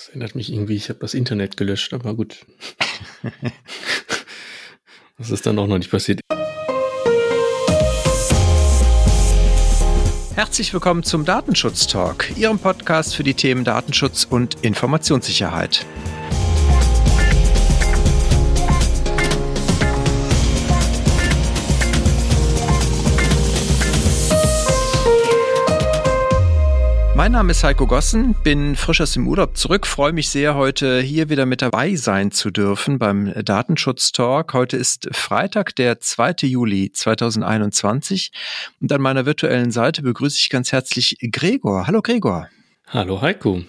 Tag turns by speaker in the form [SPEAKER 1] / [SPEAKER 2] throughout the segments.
[SPEAKER 1] Das erinnert mich irgendwie, ich habe das Internet gelöscht, aber gut. das ist dann auch noch nicht passiert.
[SPEAKER 2] Herzlich willkommen zum Datenschutz Talk, Ihrem Podcast für die Themen Datenschutz und Informationssicherheit. Mein Name ist Heiko Gossen, bin frisch aus dem Urlaub zurück, freue mich sehr, heute hier wieder mit dabei sein zu dürfen beim Datenschutz Talk. Heute ist Freitag, der 2. Juli 2021 und an meiner virtuellen Seite begrüße ich ganz herzlich Gregor. Hallo Gregor.
[SPEAKER 1] Hallo Heiko.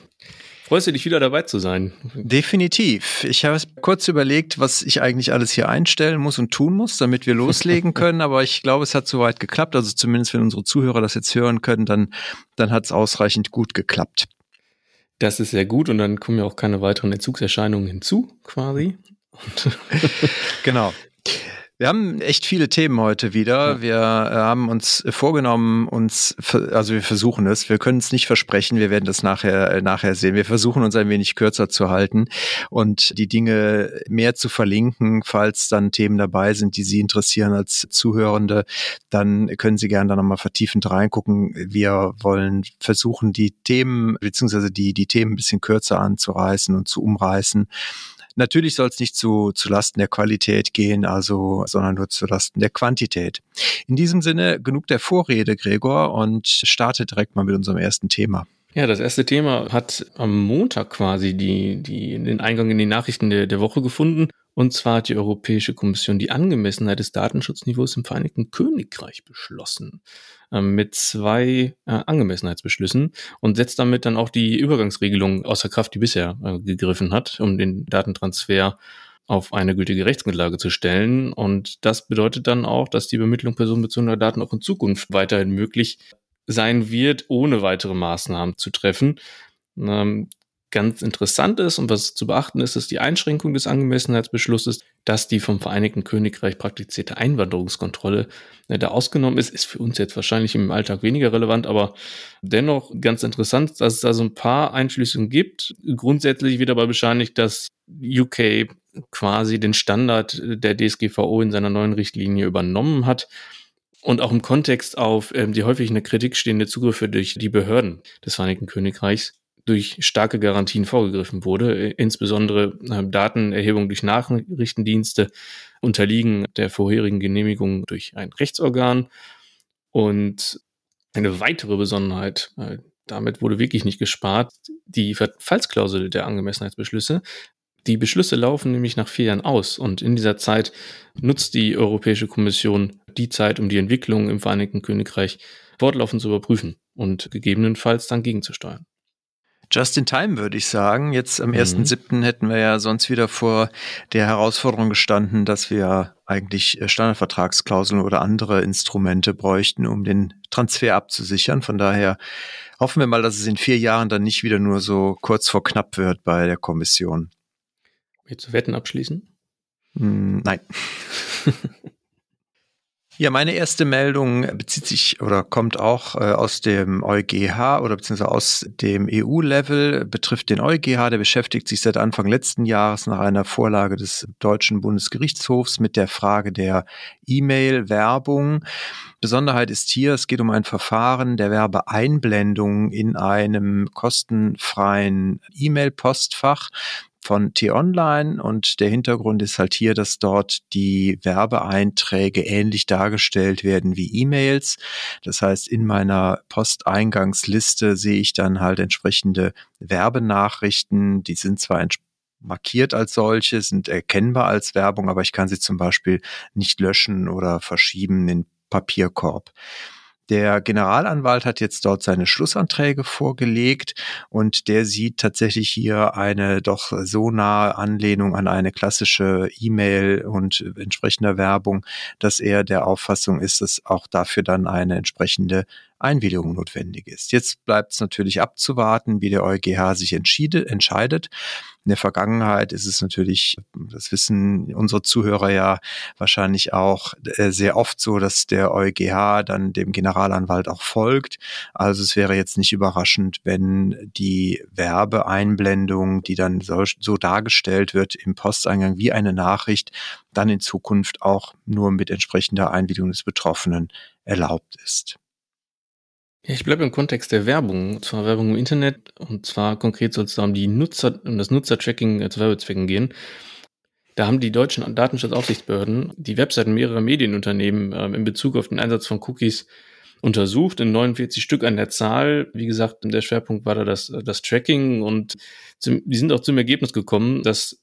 [SPEAKER 1] Freust du dich wieder dabei zu sein?
[SPEAKER 2] Definitiv. Ich habe kurz überlegt, was ich eigentlich alles hier einstellen muss und tun muss, damit wir loslegen können. Aber ich glaube, es hat soweit geklappt. Also zumindest, wenn unsere Zuhörer das jetzt hören können, dann, dann hat es ausreichend gut geklappt.
[SPEAKER 1] Das ist sehr gut und dann kommen ja auch keine weiteren Entzugserscheinungen hinzu, quasi.
[SPEAKER 2] genau. Wir haben echt viele Themen heute wieder. Wir äh, haben uns vorgenommen, uns, also wir versuchen es, wir können es nicht versprechen, wir werden das nachher, äh, nachher sehen. Wir versuchen uns ein wenig kürzer zu halten und die Dinge mehr zu verlinken, falls dann Themen dabei sind, die Sie interessieren als Zuhörende, dann können Sie gerne da nochmal vertiefend reingucken. Wir wollen versuchen, die Themen, beziehungsweise die, die Themen ein bisschen kürzer anzureißen und zu umreißen Natürlich soll es nicht zu, zu Lasten der Qualität gehen, also, sondern nur zu Lasten der Quantität. In diesem Sinne genug der Vorrede, Gregor, und starte direkt mal mit unserem ersten Thema.
[SPEAKER 1] Ja, das erste Thema hat am Montag quasi die, die, den Eingang in die Nachrichten der, der Woche gefunden. Und zwar hat die Europäische Kommission die Angemessenheit des Datenschutzniveaus im Vereinigten Königreich beschlossen. Ähm, mit zwei äh, Angemessenheitsbeschlüssen und setzt damit dann auch die Übergangsregelung außer Kraft, die bisher äh, gegriffen hat, um den Datentransfer auf eine gültige Rechtsgrundlage zu stellen. Und das bedeutet dann auch, dass die Bemittlung personenbezogener Daten auch in Zukunft weiterhin möglich sein wird, ohne weitere Maßnahmen zu treffen. Ähm, ganz interessant ist und was zu beachten ist, ist die Einschränkung des Angemessenheitsbeschlusses, dass die vom Vereinigten Königreich praktizierte Einwanderungskontrolle äh, da ausgenommen ist, ist für uns jetzt wahrscheinlich im Alltag weniger relevant, aber dennoch ganz interessant, dass es da so ein paar Einschlüsse gibt. Grundsätzlich wird aber bescheinigt, dass UK quasi den Standard der DSGVO in seiner neuen Richtlinie übernommen hat und auch im Kontext auf ähm, die häufig in der Kritik stehende Zugriffe durch die Behörden des Vereinigten Königreichs durch starke Garantien vorgegriffen wurde. Insbesondere äh, Datenerhebung durch Nachrichtendienste unterliegen der vorherigen Genehmigung durch ein Rechtsorgan. Und eine weitere Besonderheit, äh, damit wurde wirklich nicht gespart, die Verfallsklausel der Angemessenheitsbeschlüsse. Die Beschlüsse laufen nämlich nach vier Jahren aus und in dieser Zeit nutzt die Europäische Kommission die Zeit, um die Entwicklung im Vereinigten Königreich fortlaufend zu überprüfen und gegebenenfalls dann gegenzusteuern.
[SPEAKER 2] Just in time, würde ich sagen. Jetzt am 1.7. Mhm. hätten wir ja sonst wieder vor der Herausforderung gestanden, dass wir eigentlich äh, Standardvertragsklauseln oder andere Instrumente bräuchten, um den Transfer abzusichern. Von daher hoffen wir mal, dass es in vier Jahren dann nicht wieder nur so kurz vor knapp wird bei der Kommission.
[SPEAKER 1] Du Wetten abschließen?
[SPEAKER 2] Hm, nein. Ja, meine erste Meldung bezieht sich oder kommt auch äh, aus dem EuGH oder beziehungsweise aus dem EU-Level, betrifft den EuGH, der beschäftigt sich seit Anfang letzten Jahres nach einer Vorlage des deutschen Bundesgerichtshofs mit der Frage der E-Mail-Werbung. Besonderheit ist hier, es geht um ein Verfahren der Werbeeinblendung in einem kostenfreien E-Mail-Postfach von T-Online und der Hintergrund ist halt hier, dass dort die Werbeeinträge ähnlich dargestellt werden wie E-Mails. Das heißt, in meiner Posteingangsliste sehe ich dann halt entsprechende Werbenachrichten, die sind zwar markiert als solche, sind erkennbar als Werbung, aber ich kann sie zum Beispiel nicht löschen oder verschieben in Papierkorb. Der Generalanwalt hat jetzt dort seine Schlussanträge vorgelegt und der sieht tatsächlich hier eine doch so nahe Anlehnung an eine klassische E-Mail und entsprechender Werbung, dass er der Auffassung ist, dass auch dafür dann eine entsprechende Einwilligung notwendig ist. Jetzt bleibt es natürlich abzuwarten, wie der EuGH sich entscheidet. In der Vergangenheit ist es natürlich, das wissen unsere Zuhörer ja wahrscheinlich auch, äh, sehr oft so, dass der EuGH dann dem Generalanwalt auch folgt. Also es wäre jetzt nicht überraschend, wenn die Werbeeinblendung, die dann so, so dargestellt wird im Posteingang wie eine Nachricht, dann in Zukunft auch nur mit entsprechender Einwilligung des Betroffenen erlaubt ist.
[SPEAKER 1] Ich bleibe im Kontext der Werbung, und zwar Werbung im Internet, und zwar konkret soll es da um die Nutzer, um das Nutzertracking zu Werbezwecken gehen. Da haben die deutschen Datenschutzaufsichtsbehörden die Webseiten mehrerer Medienunternehmen äh, in Bezug auf den Einsatz von Cookies untersucht, in 49 Stück an der Zahl. Wie gesagt, der Schwerpunkt war da das, das Tracking und zum, die sind auch zum Ergebnis gekommen, dass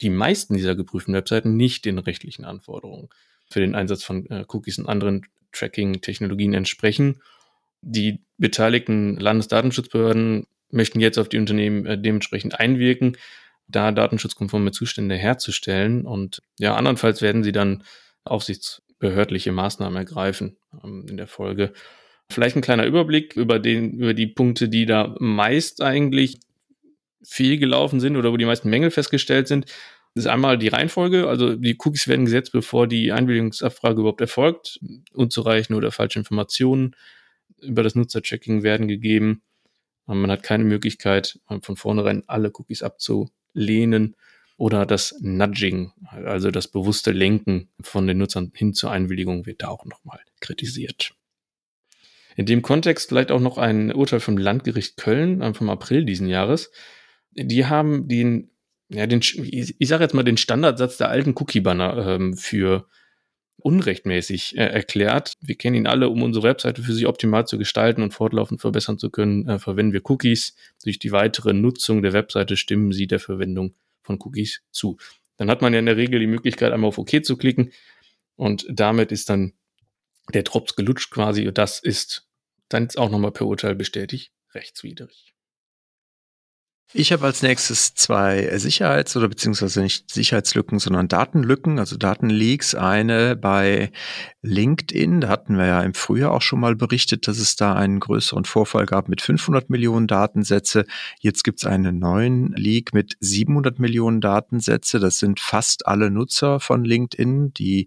[SPEAKER 1] die meisten dieser geprüften Webseiten nicht den rechtlichen Anforderungen für den Einsatz von äh, Cookies und anderen Tracking-Technologien entsprechen die beteiligten Landesdatenschutzbehörden möchten jetzt auf die Unternehmen äh, dementsprechend einwirken, da datenschutzkonforme Zustände herzustellen. Und ja, andernfalls werden sie dann aufsichtsbehördliche Maßnahmen ergreifen ähm, in der Folge. Vielleicht ein kleiner Überblick über den, über die Punkte, die da meist eigentlich fehlgelaufen sind oder wo die meisten Mängel festgestellt sind. Das ist einmal die Reihenfolge, also die Cookies werden gesetzt, bevor die Einwilligungsabfrage überhaupt erfolgt, unzureichende oder falsche Informationen über das Nutzerchecking werden gegeben. Man hat keine Möglichkeit, von vornherein alle Cookies abzulehnen oder das Nudging, also das bewusste Lenken von den Nutzern hin zur Einwilligung wird da auch nochmal kritisiert. In dem Kontext vielleicht auch noch ein Urteil vom Landgericht Köln vom April diesen Jahres. Die haben den, ja, den, ich sage jetzt mal den Standardsatz der alten Cookie-Banner ähm, für unrechtmäßig äh, erklärt. Wir kennen ihn alle, um unsere Webseite für Sie optimal zu gestalten und fortlaufend verbessern zu können, äh, verwenden wir Cookies. Durch die weitere Nutzung der Webseite stimmen Sie der Verwendung von Cookies zu. Dann hat man ja in der Regel die Möglichkeit, einmal auf OK zu klicken und damit ist dann der Drops gelutscht quasi und das ist dann auch nochmal per Urteil bestätigt rechtswidrig.
[SPEAKER 2] Ich habe als nächstes zwei Sicherheits- oder beziehungsweise nicht Sicherheitslücken, sondern Datenlücken, also Datenleaks. Eine bei LinkedIn, da hatten wir ja im Frühjahr auch schon mal berichtet, dass es da einen größeren Vorfall gab mit 500 Millionen Datensätze. Jetzt gibt es einen neuen Leak mit 700 Millionen Datensätze. Das sind fast alle Nutzer von LinkedIn, die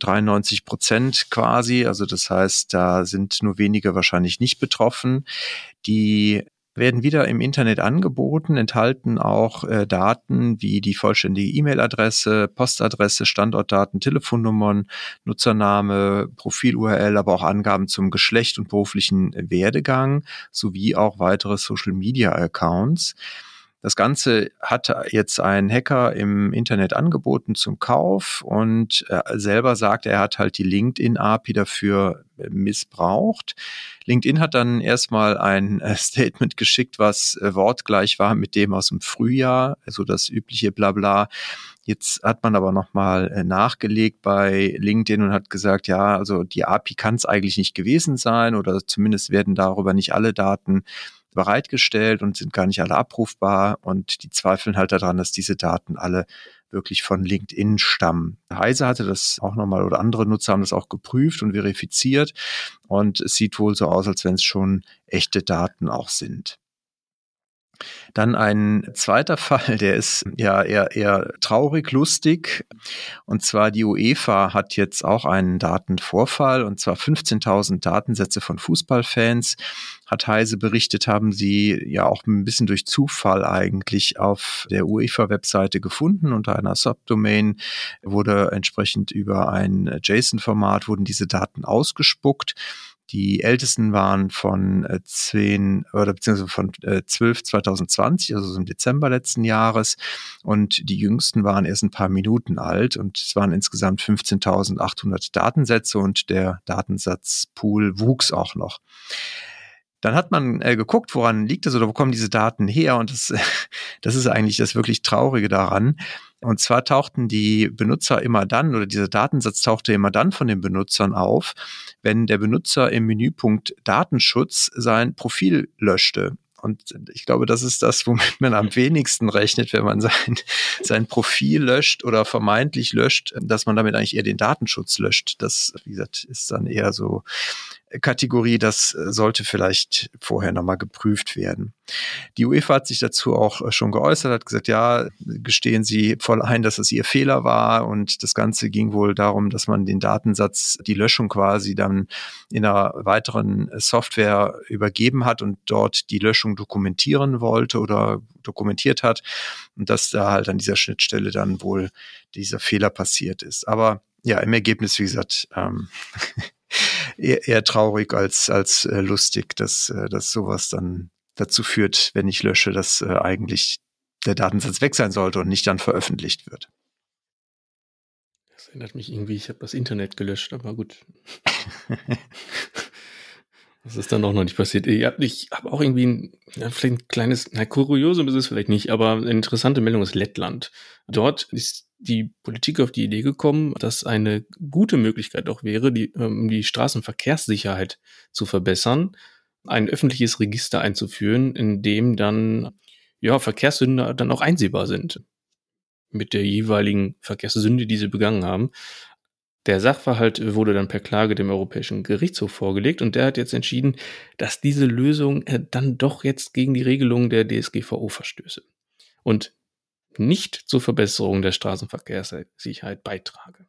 [SPEAKER 2] 93 Prozent quasi. Also das heißt, da sind nur wenige wahrscheinlich nicht betroffen. Die werden wieder im Internet angeboten, enthalten auch äh, Daten wie die vollständige E-Mail-Adresse, Postadresse, Standortdaten, Telefonnummern, Nutzername, Profil-URL, aber auch Angaben zum Geschlecht und beruflichen Werdegang sowie auch weitere Social-Media-Accounts. Das Ganze hat jetzt ein Hacker im Internet angeboten zum Kauf und äh, selber sagt, er hat halt die LinkedIn-API dafür äh, missbraucht. LinkedIn hat dann erstmal ein äh, Statement geschickt, was wortgleich war mit dem aus dem Frühjahr, also das übliche Blabla. Jetzt hat man aber nochmal nachgelegt bei LinkedIn und hat gesagt, ja, also die API kann es eigentlich nicht gewesen sein oder zumindest werden darüber nicht alle Daten bereitgestellt und sind gar nicht alle abrufbar und die zweifeln halt daran, dass diese Daten alle wirklich von LinkedIn stammen. Heise hatte das auch nochmal oder andere Nutzer haben das auch geprüft und verifiziert und es sieht wohl so aus, als wenn es schon echte Daten auch sind. Dann ein zweiter Fall, der ist ja eher, eher traurig, lustig. Und zwar die UEFA hat jetzt auch einen Datenvorfall und zwar 15.000 Datensätze von Fußballfans. Hat Heise berichtet, haben sie ja auch ein bisschen durch Zufall eigentlich auf der UEFA-Webseite gefunden. Unter einer Subdomain wurde entsprechend über ein JSON-Format wurden diese Daten ausgespuckt. Die ältesten waren von 10 äh, oder beziehungsweise von äh, 12 2020, also im Dezember letzten Jahres. Und die jüngsten waren erst ein paar Minuten alt und es waren insgesamt 15.800 Datensätze und der Datensatzpool wuchs auch noch. Dann hat man äh, geguckt, woran liegt es oder wo kommen diese Daten her? Und das, das ist eigentlich das wirklich Traurige daran. Und zwar tauchten die Benutzer immer dann oder dieser Datensatz tauchte immer dann von den Benutzern auf, wenn der Benutzer im Menüpunkt Datenschutz sein Profil löschte. Und ich glaube, das ist das, womit man am wenigsten rechnet, wenn man sein, sein Profil löscht oder vermeintlich löscht, dass man damit eigentlich eher den Datenschutz löscht. Das, wie gesagt, ist dann eher so Kategorie, das äh, sollte vielleicht vorher nochmal geprüft werden. Die UEFA hat sich dazu auch äh, schon geäußert, hat gesagt, ja, gestehen Sie voll ein, dass es Ihr Fehler war und das Ganze ging wohl darum, dass man den Datensatz, die Löschung quasi dann in einer weiteren Software übergeben hat und dort die Löschung dokumentieren wollte oder dokumentiert hat und dass da halt an dieser Schnittstelle dann wohl dieser Fehler passiert ist. Aber ja, im Ergebnis, wie gesagt, ähm, eher, eher traurig als, als äh, lustig, dass, äh, dass sowas dann dazu führt, wenn ich lösche, dass äh, eigentlich der Datensatz weg sein sollte und nicht dann veröffentlicht wird.
[SPEAKER 1] Das erinnert mich irgendwie, ich habe das Internet gelöscht, aber gut. das ist dann auch noch nicht passiert. Ich habe hab auch irgendwie ein, ja, vielleicht ein kleines, na, Kuriosum ist es vielleicht nicht, aber eine interessante Meldung ist Lettland. Dort ist die Politik auf die Idee gekommen, dass eine gute Möglichkeit auch wäre, die, um die Straßenverkehrssicherheit zu verbessern, ein öffentliches Register einzuführen, in dem dann ja, Verkehrssünder dann auch einsehbar sind mit der jeweiligen Verkehrssünde, die sie begangen haben. Der Sachverhalt wurde dann per Klage dem Europäischen Gerichtshof vorgelegt und der hat jetzt entschieden, dass diese Lösung äh, dann doch jetzt gegen die Regelungen der DSGVO verstöße. Und nicht zur Verbesserung der Straßenverkehrssicherheit beitrage.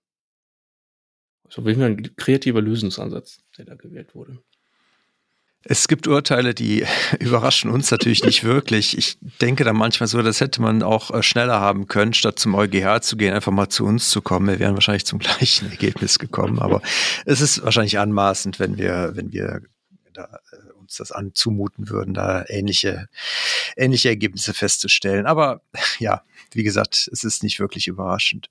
[SPEAKER 1] So also ein kreativer Lösungsansatz, der da gewählt wurde.
[SPEAKER 2] Es gibt Urteile, die überraschen uns natürlich nicht wirklich. Ich denke da manchmal so, das hätte man auch äh, schneller haben können, statt zum EuGH zu gehen, einfach mal zu uns zu kommen. Wir wären wahrscheinlich zum gleichen Ergebnis gekommen. Aber es ist wahrscheinlich anmaßend, wenn wir, wenn wir da uns das anzumuten würden, da ähnliche, ähnliche Ergebnisse festzustellen. Aber ja, wie gesagt, es ist nicht wirklich überraschend.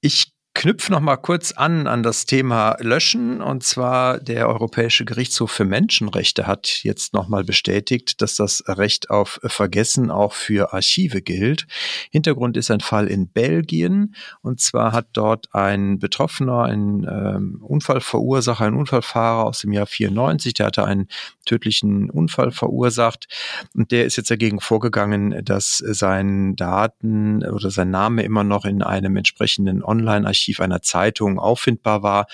[SPEAKER 2] Ich knüpfe noch mal kurz an an das Thema Löschen. Und zwar der Europäische Gerichtshof für Menschenrechte hat jetzt noch mal bestätigt, dass das Recht auf Vergessen auch für Archive gilt. Hintergrund ist ein Fall in Belgien. Und zwar hat dort ein Betroffener, ein ähm, Unfallverursacher, ein Unfallfahrer aus dem Jahr 94, der hatte einen tödlichen Unfall verursacht. Und der ist jetzt dagegen vorgegangen, dass sein Daten oder sein Name immer noch in einem entsprechenden Online-Archiv Archiv einer Zeitung auffindbar war.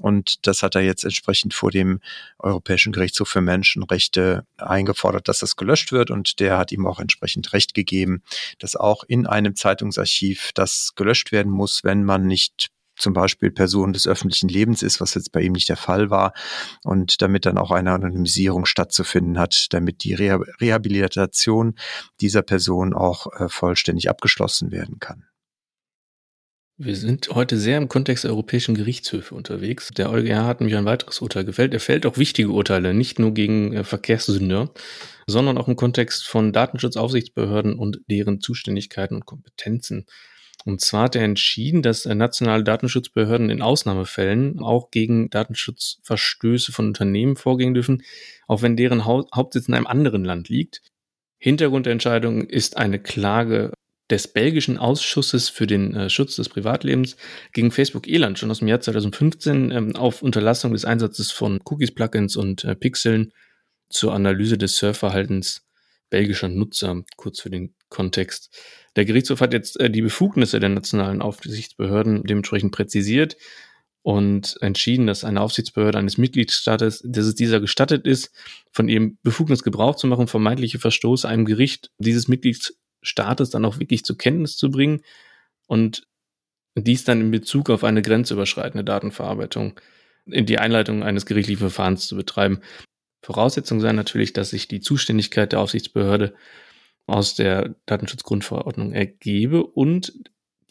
[SPEAKER 2] Und das hat er jetzt entsprechend vor dem Europäischen Gerichtshof für Menschenrechte eingefordert, dass das gelöscht wird. Und der hat ihm auch entsprechend Recht gegeben, dass auch in einem Zeitungsarchiv das gelöscht werden muss, wenn man nicht zum Beispiel Person des öffentlichen Lebens ist, was jetzt bei ihm nicht der Fall war, und damit dann auch eine Anonymisierung stattzufinden hat, damit die Rehabilitation dieser Person auch äh, vollständig abgeschlossen werden kann.
[SPEAKER 1] Wir sind heute sehr im Kontext der europäischen Gerichtshöfe unterwegs. Der EuGH hat nämlich ein weiteres Urteil gefällt. Er fällt auch wichtige Urteile, nicht nur gegen äh, Verkehrssünder, sondern auch im Kontext von Datenschutzaufsichtsbehörden und deren Zuständigkeiten und Kompetenzen. Und zwar hat er entschieden, dass äh, nationale Datenschutzbehörden in Ausnahmefällen auch gegen Datenschutzverstöße von Unternehmen vorgehen dürfen, auch wenn deren Hauptsitz in einem anderen Land liegt. Hintergrund der Entscheidung ist eine Klage des belgischen Ausschusses für den äh, Schutz des Privatlebens gegen Facebook Eland schon aus dem Jahr 2015 ähm, auf Unterlassung des Einsatzes von Cookies, Plugins und äh, Pixeln zur Analyse des Surfverhaltens belgischer Nutzer, kurz für den Kontext. Der Gerichtshof hat jetzt äh, die Befugnisse der nationalen Aufsichtsbehörden dementsprechend präzisiert und entschieden, dass eine Aufsichtsbehörde eines Mitgliedstaates, dass es dieser gestattet ist, von ihrem Befugnis Gebrauch zu machen, vermeintliche Verstoße einem Gericht dieses Mitglieds Staates dann auch wirklich zur Kenntnis zu bringen und dies dann in Bezug auf eine grenzüberschreitende Datenverarbeitung in die Einleitung eines gerichtlichen Verfahrens zu betreiben. Voraussetzung sei natürlich, dass sich die Zuständigkeit der Aufsichtsbehörde aus der Datenschutzgrundverordnung ergebe und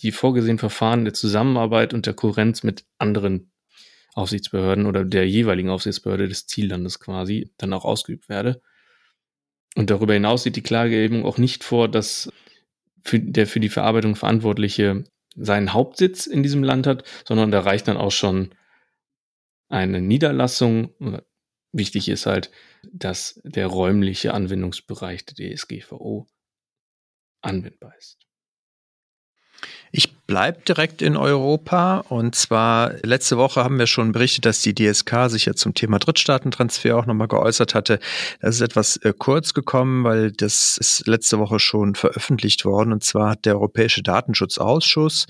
[SPEAKER 1] die vorgesehenen Verfahren der Zusammenarbeit und der Kohärenz mit anderen Aufsichtsbehörden oder der jeweiligen Aufsichtsbehörde des Ziellandes quasi dann auch ausgeübt werde. Und darüber hinaus sieht die Klage eben auch nicht vor, dass für, der für die Verarbeitung Verantwortliche seinen Hauptsitz in diesem Land hat, sondern da reicht dann auch schon eine Niederlassung. Wichtig ist halt, dass der räumliche Anwendungsbereich der DSGVO anwendbar ist.
[SPEAKER 2] Ich bleibe direkt in Europa und zwar letzte Woche haben wir schon berichtet, dass die DSK sich ja zum Thema Drittstaatentransfer auch nochmal geäußert hatte. Das ist etwas äh, kurz gekommen, weil das ist letzte Woche schon veröffentlicht worden und zwar hat der Europäische Datenschutzausschuss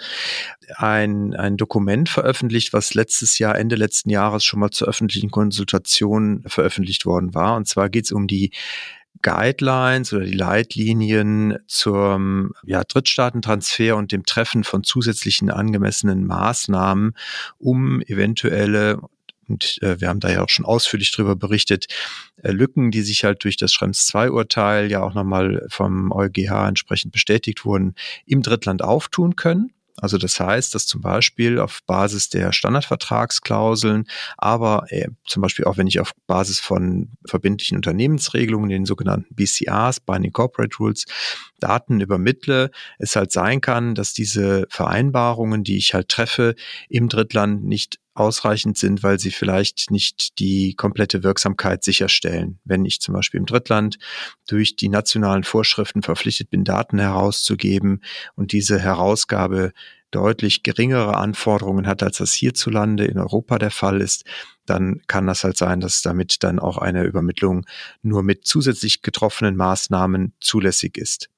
[SPEAKER 2] ein, ein Dokument veröffentlicht, was letztes Jahr, Ende letzten Jahres schon mal zur öffentlichen Konsultation veröffentlicht worden war. Und zwar geht es um die Guidelines oder die Leitlinien zum ja, Drittstaatentransfer und dem Treffen von zusätzlichen angemessenen Maßnahmen, um eventuelle und äh, wir haben da ja auch schon ausführlich darüber berichtet, äh, Lücken, die sich halt durch das Schrems II-Urteil ja auch nochmal vom EuGH entsprechend bestätigt wurden, im Drittland auftun können. Also das heißt, dass zum Beispiel auf Basis der Standardvertragsklauseln, aber äh, zum Beispiel auch wenn ich auf Basis von verbindlichen Unternehmensregelungen, den sogenannten BCRs, Binding Corporate Rules, Daten übermittle, es halt sein kann, dass diese Vereinbarungen, die ich halt treffe, im Drittland nicht ausreichend sind, weil sie vielleicht nicht die komplette Wirksamkeit sicherstellen. Wenn ich zum Beispiel im Drittland durch die nationalen Vorschriften verpflichtet bin, Daten herauszugeben und diese Herausgabe deutlich geringere Anforderungen hat, als das hierzulande in Europa der Fall ist, dann kann das halt sein, dass damit dann auch eine Übermittlung nur mit zusätzlich getroffenen Maßnahmen zulässig ist.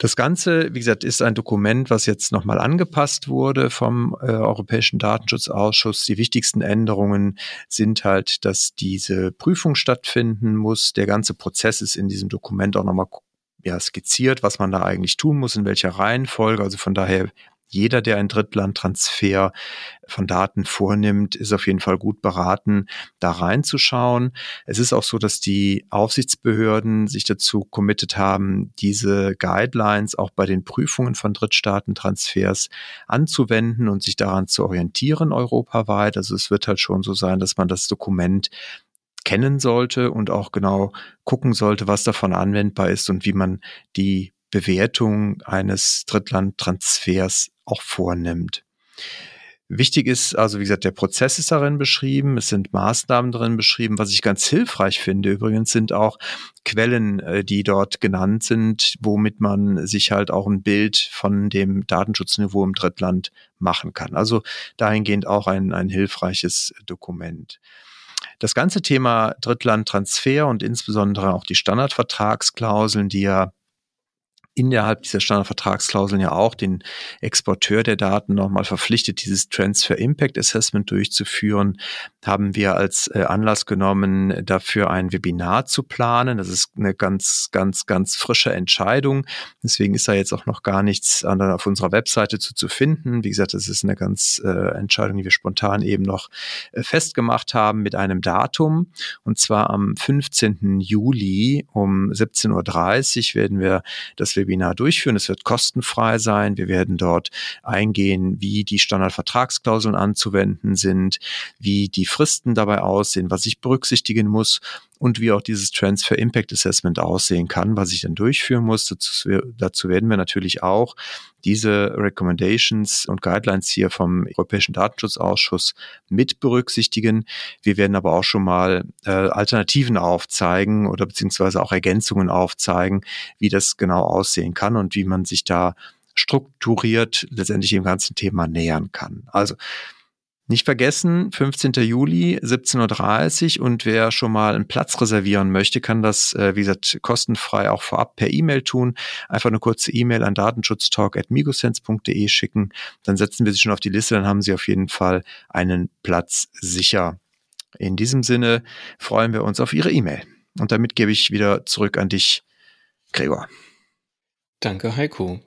[SPEAKER 2] Das Ganze, wie gesagt, ist ein Dokument, was jetzt nochmal angepasst wurde vom äh, Europäischen Datenschutzausschuss. Die wichtigsten Änderungen sind halt, dass diese Prüfung stattfinden muss. Der ganze Prozess ist in diesem Dokument auch nochmal ja, skizziert, was man da eigentlich tun muss, in welcher Reihenfolge. Also von daher jeder, der einen Drittlandtransfer von Daten vornimmt, ist auf jeden Fall gut beraten, da reinzuschauen. Es ist auch so, dass die Aufsichtsbehörden sich dazu committed haben, diese Guidelines auch bei den Prüfungen von Drittstaatentransfers anzuwenden und sich daran zu orientieren europaweit. Also es wird halt schon so sein, dass man das Dokument kennen sollte und auch genau gucken sollte, was davon anwendbar ist und wie man die Bewertung eines Drittlandtransfers auch vornimmt. Wichtig ist also, wie gesagt, der Prozess ist darin beschrieben, es sind Maßnahmen darin beschrieben. Was ich ganz hilfreich finde übrigens sind auch Quellen, äh, die dort genannt sind, womit man sich halt auch ein Bild von dem Datenschutzniveau im Drittland machen kann. Also dahingehend auch ein, ein hilfreiches Dokument. Das ganze Thema Drittlandtransfer und insbesondere auch die Standardvertragsklauseln, die ja innerhalb dieser Standardvertragsklauseln ja auch den Exporteur der Daten nochmal verpflichtet, dieses Transfer Impact Assessment durchzuführen, haben wir als äh, Anlass genommen, dafür ein Webinar zu planen. Das ist eine ganz, ganz, ganz frische Entscheidung. Deswegen ist da jetzt auch noch gar nichts auf unserer Webseite zu, zu finden. Wie gesagt, das ist eine ganz äh, Entscheidung, die wir spontan eben noch äh, festgemacht haben mit einem Datum. Und zwar am 15. Juli um 17.30 Uhr werden wir das Webinar durchführen. Es wird kostenfrei sein. Wir werden dort eingehen, wie die Standardvertragsklauseln anzuwenden sind, wie die Fristen dabei aussehen, was ich berücksichtigen muss und wie auch dieses Transfer Impact Assessment aussehen kann, was ich dann durchführen muss. Dazu, dazu werden wir natürlich auch diese Recommendations und Guidelines hier vom Europäischen Datenschutzausschuss mit berücksichtigen. Wir werden aber auch schon mal äh, Alternativen aufzeigen oder beziehungsweise auch Ergänzungen aufzeigen, wie das genau aussehen kann und wie man sich da strukturiert letztendlich dem ganzen Thema nähern kann. Also nicht vergessen, 15. Juli, 17.30 Uhr und wer schon mal einen Platz reservieren möchte, kann das, äh, wie gesagt, kostenfrei auch vorab per E-Mail tun. Einfach eine kurze E-Mail an datenschutztalk.migosense.de schicken. Dann setzen wir sie schon auf die Liste, dann haben Sie auf jeden Fall einen Platz sicher. In diesem Sinne freuen wir uns auf Ihre E-Mail. Und damit gebe ich wieder zurück an dich, Gregor.
[SPEAKER 1] Danke, Heiko.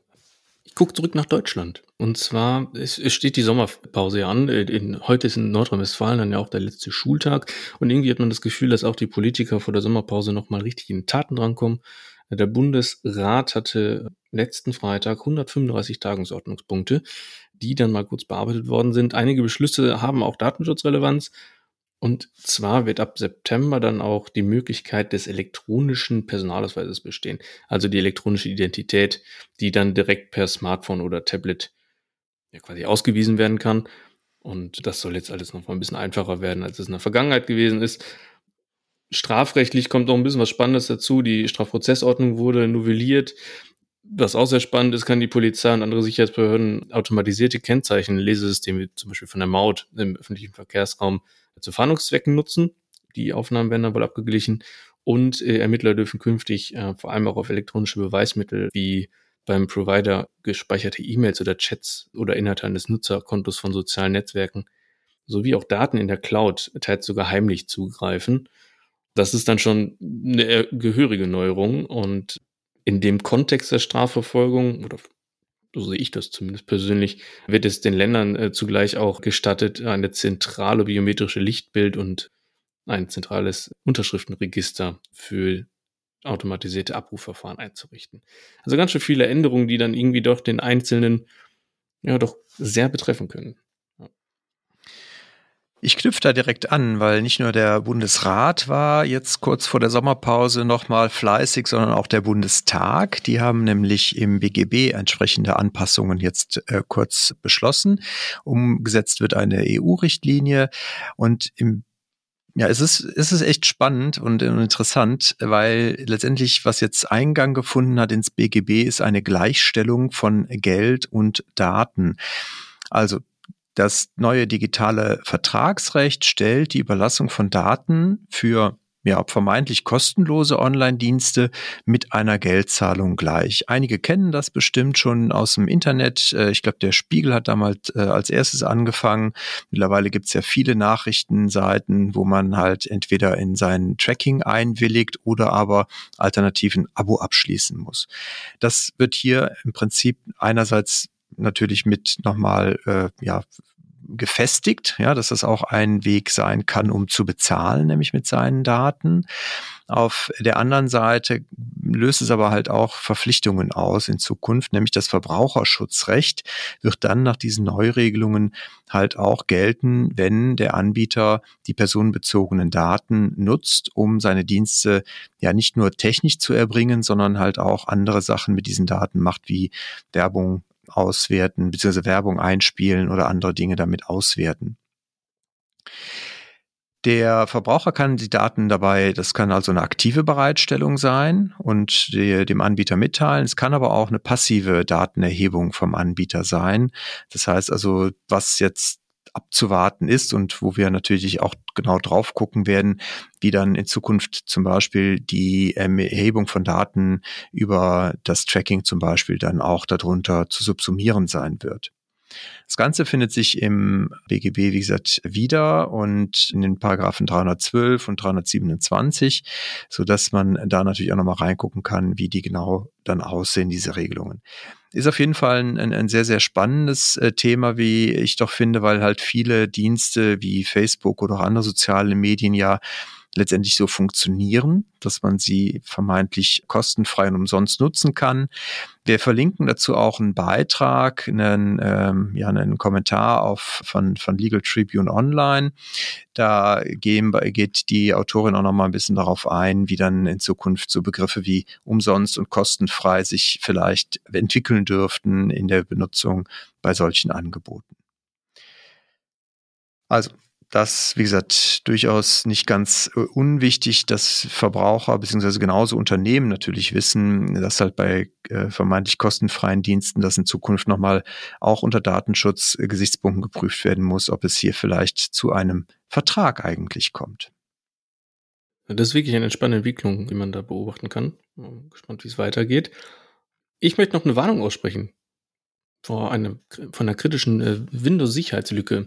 [SPEAKER 1] Ich gucke zurück nach Deutschland. Und zwar, es, es steht die Sommerpause ja an. In, heute ist in Nordrhein-Westfalen dann ja auch der letzte Schultag. Und irgendwie hat man das Gefühl, dass auch die Politiker vor der Sommerpause nochmal richtig in Taten drankommen. Der Bundesrat hatte letzten Freitag 135 Tagungsordnungspunkte, die dann mal kurz bearbeitet worden sind. Einige Beschlüsse haben auch Datenschutzrelevanz. Und zwar wird ab September dann auch die Möglichkeit des elektronischen Personalausweises bestehen. Also die elektronische Identität, die dann direkt per Smartphone oder Tablet ja quasi ausgewiesen werden kann. Und das soll jetzt alles noch mal ein bisschen einfacher werden, als es in der Vergangenheit gewesen ist. Strafrechtlich kommt noch ein bisschen was Spannendes dazu. Die Strafprozessordnung wurde novelliert. Was auch sehr spannend ist, kann die Polizei und andere Sicherheitsbehörden automatisierte Kennzeichen, Lesesysteme, zum Beispiel von der Maut im öffentlichen Verkehrsraum, zu Fahndungszwecken nutzen. Die Aufnahmen werden dann wohl abgeglichen. Und äh, Ermittler dürfen künftig äh, vor allem auch auf elektronische Beweismittel wie beim Provider gespeicherte E-Mails oder Chats oder Inhalte eines Nutzerkontos von sozialen Netzwerken sowie auch Daten in der Cloud teils sogar heimlich zugreifen. Das ist dann schon eine gehörige Neuerung und in dem Kontext der Strafverfolgung, oder so sehe ich das zumindest persönlich, wird es den Ländern äh, zugleich auch gestattet, eine zentrale biometrische Lichtbild und ein zentrales Unterschriftenregister für automatisierte Abrufverfahren einzurichten. Also ganz schön viele Änderungen, die dann irgendwie doch den Einzelnen ja doch sehr betreffen können.
[SPEAKER 2] Ich knüpfe da direkt an, weil nicht nur der Bundesrat war jetzt kurz vor der Sommerpause nochmal fleißig, sondern auch der Bundestag. Die haben nämlich im BGB entsprechende Anpassungen jetzt äh, kurz beschlossen. Umgesetzt wird eine EU-Richtlinie und im ja, es ist, es ist echt spannend und interessant, weil letztendlich, was jetzt Eingang gefunden hat ins BGB, ist eine Gleichstellung von Geld und Daten. Also das neue digitale Vertragsrecht stellt die Überlassung von Daten für ja, vermeintlich kostenlose Online-Dienste mit einer Geldzahlung gleich. Einige kennen das bestimmt schon aus dem Internet. Äh, ich glaube, der Spiegel hat damals äh, als erstes angefangen. Mittlerweile gibt es ja viele Nachrichtenseiten, wo man halt entweder in sein Tracking einwilligt oder aber alternativ ein Abo abschließen muss. Das wird hier im Prinzip einerseits natürlich mit nochmal äh, ja, gefestigt, ja, dass das auch ein Weg sein kann, um zu bezahlen, nämlich mit seinen Daten. Auf der anderen Seite löst es aber halt auch Verpflichtungen aus in Zukunft, nämlich das Verbraucherschutzrecht wird dann nach diesen Neuregelungen halt auch gelten, wenn der Anbieter die personenbezogenen Daten nutzt, um seine Dienste ja nicht nur technisch zu erbringen, sondern halt auch andere Sachen mit diesen Daten macht, wie Werbung auswerten, beziehungsweise Werbung einspielen oder andere Dinge damit auswerten. Der Verbraucher kann die Daten dabei, das kann also eine aktive Bereitstellung sein und die, dem Anbieter mitteilen. Es kann aber auch eine passive Datenerhebung vom Anbieter sein. Das heißt also, was jetzt abzuwarten ist und wo wir natürlich auch genau drauf gucken werden, wie dann in Zukunft zum Beispiel die Erhebung von Daten über das Tracking zum Beispiel dann auch darunter zu subsumieren sein wird. Das Ganze findet sich im BGB, wie gesagt, wieder und in den Paragraphen 312 und 327, so dass man da natürlich auch nochmal reingucken kann, wie die genau dann aussehen, diese Regelungen. Ist auf jeden Fall ein, ein sehr, sehr spannendes äh, Thema, wie ich doch finde, weil halt viele Dienste wie Facebook oder auch andere soziale Medien ja letztendlich so funktionieren, dass man sie vermeintlich kostenfrei und umsonst nutzen kann. Wir verlinken dazu auch einen Beitrag, einen, ähm, ja, einen Kommentar auf, von, von Legal Tribune Online. Da gehen, geht die Autorin auch noch mal ein bisschen darauf ein, wie dann in Zukunft so Begriffe wie umsonst und kostenfrei sich vielleicht entwickeln dürften in der Benutzung bei solchen Angeboten. Also das, wie gesagt, durchaus nicht ganz äh, unwichtig, dass Verbraucher beziehungsweise genauso Unternehmen natürlich wissen, dass halt bei äh, vermeintlich kostenfreien Diensten das in Zukunft nochmal auch unter Datenschutz-Gesichtspunkten geprüft werden muss, ob es hier vielleicht zu einem Vertrag eigentlich kommt.
[SPEAKER 1] Das ist wirklich eine spannende Entwicklung, die man da beobachten kann. Bin gespannt, wie es weitergeht. Ich möchte noch eine Warnung aussprechen vor einem, von einer kritischen äh, Windows-Sicherheitslücke,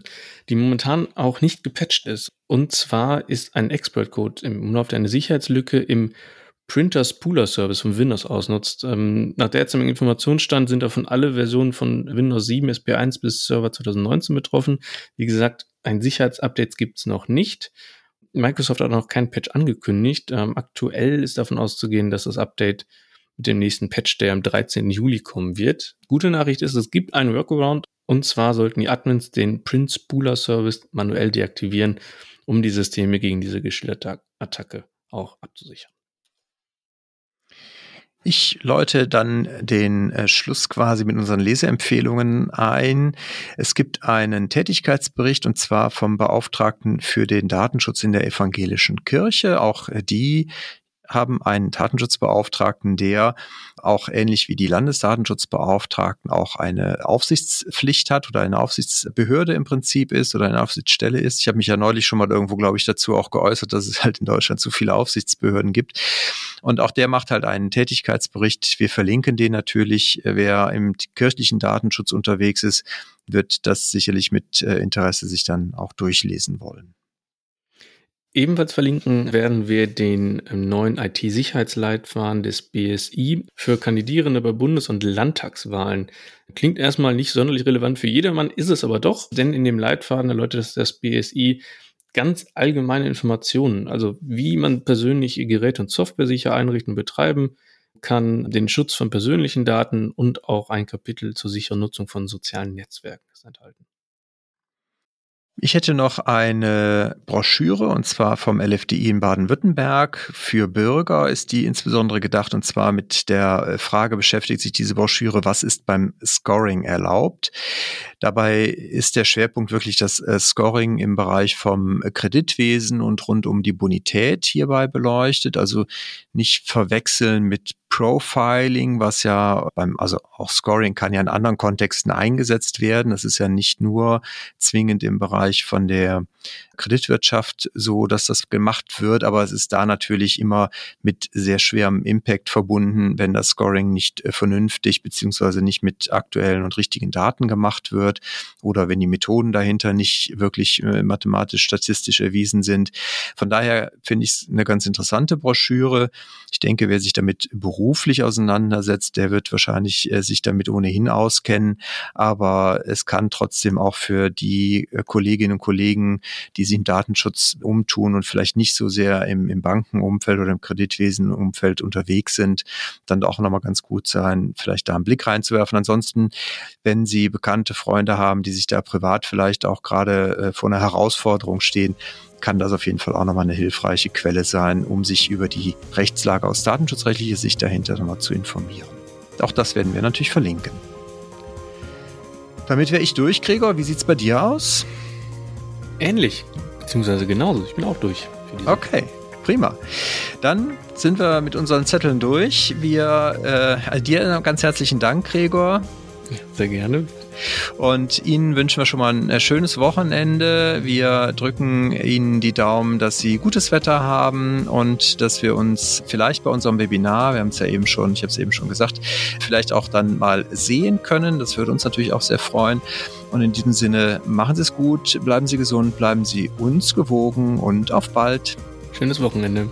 [SPEAKER 1] die momentan auch nicht gepatcht ist. Und zwar ist ein Exploit-Code im Umlauf, der eine Sicherheitslücke im Printer Spooler Service von Windows ausnutzt. Ähm, nach derzeitigen Informationsstand sind davon alle Versionen von Windows 7, SP1 bis Server 2019 betroffen. Wie gesagt, ein Sicherheitsupdate gibt es noch nicht. Microsoft hat noch kein Patch angekündigt. Ähm, aktuell ist davon auszugehen, dass das Update mit dem nächsten Patch, der am 13. Juli kommen wird. Gute Nachricht ist, es gibt einen Workaround und zwar sollten die Admins den Print Spooler Service manuell deaktivieren, um die Systeme gegen diese geschilderte Attacke auch abzusichern.
[SPEAKER 2] Ich läute dann den äh, Schluss quasi mit unseren Leseempfehlungen ein. Es gibt einen Tätigkeitsbericht und zwar vom Beauftragten für den Datenschutz in der evangelischen Kirche. Auch die haben einen Datenschutzbeauftragten, der auch ähnlich wie die Landesdatenschutzbeauftragten auch eine Aufsichtspflicht hat oder eine Aufsichtsbehörde im Prinzip ist oder eine Aufsichtsstelle ist. Ich habe mich ja neulich schon mal irgendwo, glaube ich, dazu auch geäußert, dass es halt in Deutschland zu viele Aufsichtsbehörden gibt. Und auch der macht halt einen Tätigkeitsbericht. Wir verlinken den natürlich. Wer im kirchlichen Datenschutz unterwegs ist, wird das sicherlich mit äh, Interesse sich dann auch durchlesen wollen.
[SPEAKER 1] Ebenfalls verlinken werden wir den ähm, neuen IT-Sicherheitsleitfaden des BSI für Kandidierende bei Bundes- und Landtagswahlen. Klingt erstmal nicht sonderlich relevant für jedermann, ist es aber doch, denn in dem Leitfaden erläutert das, BSI ganz allgemeine Informationen, also wie man persönlich Geräte und Software sicher einrichten und betreiben kann, den Schutz von persönlichen Daten und auch ein Kapitel zur sicheren Nutzung von sozialen Netzwerken enthalten.
[SPEAKER 2] Ich hätte noch eine Broschüre und zwar vom LFDI in Baden-Württemberg. Für Bürger ist die insbesondere gedacht und zwar mit der äh, Frage beschäftigt sich diese Broschüre, was ist beim Scoring erlaubt? Dabei ist der Schwerpunkt wirklich das äh, Scoring im Bereich vom Kreditwesen und rund um die Bonität hierbei beleuchtet. Also nicht verwechseln mit Profiling, was ja beim, also auch Scoring kann ja in anderen Kontexten eingesetzt werden. Das ist ja nicht nur zwingend im Bereich von der Kreditwirtschaft so, dass das gemacht wird, aber es ist da natürlich immer mit sehr schwerem Impact verbunden, wenn das Scoring nicht äh, vernünftig beziehungsweise nicht mit aktuellen und richtigen Daten gemacht wird oder wenn die Methoden dahinter nicht wirklich äh, mathematisch statistisch erwiesen sind. Von daher finde ich es eine ganz interessante Broschüre. Ich denke, wer sich damit beruflich auseinandersetzt, der wird wahrscheinlich äh, sich damit ohnehin auskennen, aber es kann trotzdem auch für die Kolleginnen und Kollegen, die sich im Datenschutz umtun und vielleicht nicht so sehr im, im Bankenumfeld oder im Kreditwesenumfeld unterwegs sind, dann auch nochmal ganz gut sein, vielleicht da einen Blick reinzuwerfen. Ansonsten, wenn Sie bekannte Freunde haben, die sich da privat vielleicht auch gerade äh, vor einer Herausforderung stehen, kann das auf jeden Fall auch nochmal eine hilfreiche Quelle sein, um sich über die Rechtslage aus datenschutzrechtlicher Sicht dahinter nochmal zu informieren. Auch das werden wir natürlich verlinken. Damit wäre ich durch, Gregor. Wie sieht es bei dir aus?
[SPEAKER 1] Ähnlich, beziehungsweise genauso. Ich bin auch durch.
[SPEAKER 2] okay, prima. Dann sind wir mit unseren Zetteln durch. Wir äh, dir ganz herzlichen Dank, Gregor.
[SPEAKER 1] Sehr gerne.
[SPEAKER 2] Und Ihnen wünschen wir schon mal ein äh, schönes Wochenende. Wir drücken Ihnen die Daumen, dass Sie gutes Wetter haben und dass wir uns vielleicht bei unserem Webinar, wir haben es ja eben schon, ich habe es eben schon gesagt, vielleicht auch dann mal sehen können. Das würde uns natürlich auch sehr freuen. Und in diesem Sinne, machen Sie es gut, bleiben Sie gesund, bleiben Sie uns gewogen und auf bald.
[SPEAKER 1] Schönes Wochenende.